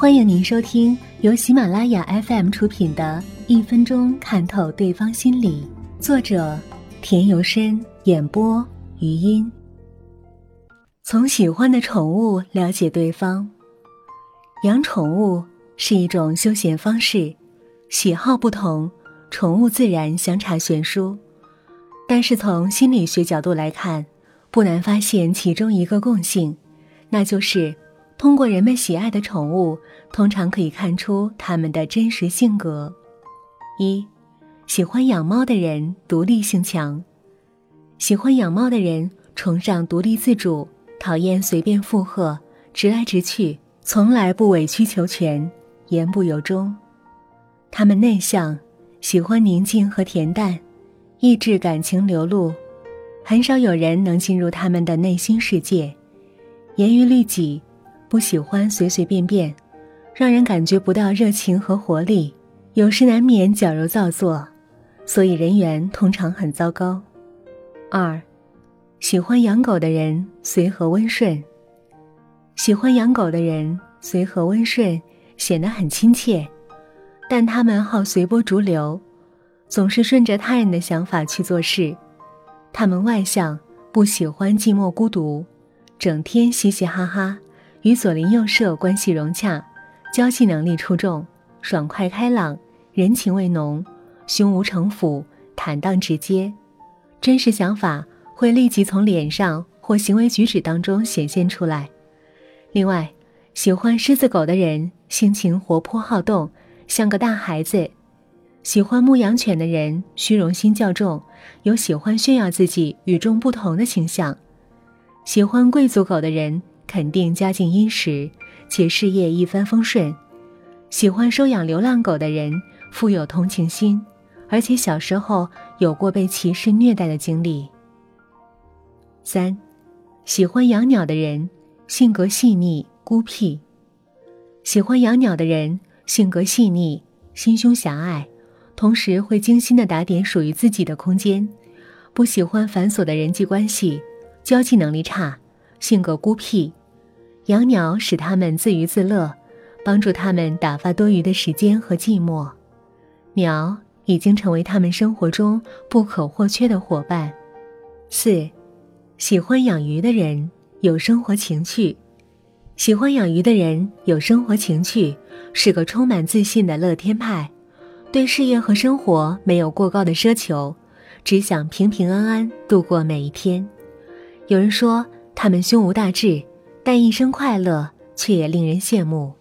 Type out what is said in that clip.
欢迎您收听由喜马拉雅 FM 出品的《一分钟看透对方心理》，作者田由深，演播余音。从喜欢的宠物了解对方，养宠物是一种休闲方式，喜好不同，宠物自然相差悬殊。但是从心理学角度来看，不难发现其中一个共性，那就是。通过人们喜爱的宠物，通常可以看出他们的真实性格。一，喜欢养猫的人独立性强。喜欢养猫的人崇尚独立自主，讨厌随便附和，直来直去，从来不委曲求全，言不由衷。他们内向，喜欢宁静和恬淡，抑制感情流露，很少有人能进入他们的内心世界，严于律己。不喜欢随随便便，让人感觉不到热情和活力，有时难免矫揉造作，所以人缘通常很糟糕。二，喜欢养狗的人随和温顺。喜欢养狗的人随和温顺，显得很亲切，但他们好随波逐流，总是顺着他人的想法去做事。他们外向，不喜欢寂寞孤独，整天嘻嘻哈哈。与左邻右舍关系融洽，交际能力出众，爽快开朗，人情味浓，胸无城府，坦荡直接，真实想法会立即从脸上或行为举止当中显现出来。另外，喜欢狮子狗的人心情活泼好动，像个大孩子；喜欢牧羊犬的人虚荣心较重，有喜欢炫耀自己与众不同的倾向；喜欢贵族狗的人。肯定家境殷实，且事业一帆风顺。喜欢收养流浪狗的人富有同情心，而且小时候有过被歧视虐待的经历。三，喜欢养鸟的人性格细腻孤僻。喜欢养鸟的人性格细腻，心胸狭隘，同时会精心的打点属于自己的空间，不喜欢繁琐的人际关系，交际能力差，性格孤僻。养鸟使他们自娱自乐，帮助他们打发多余的时间和寂寞。鸟已经成为他们生活中不可或缺的伙伴。四，喜欢养鱼的人有生活情趣。喜欢养鱼的人有生活情趣，是个充满自信的乐天派，对事业和生活没有过高的奢求，只想平平安安度过每一天。有人说他们胸无大志。但一生快乐，却也令人羡慕。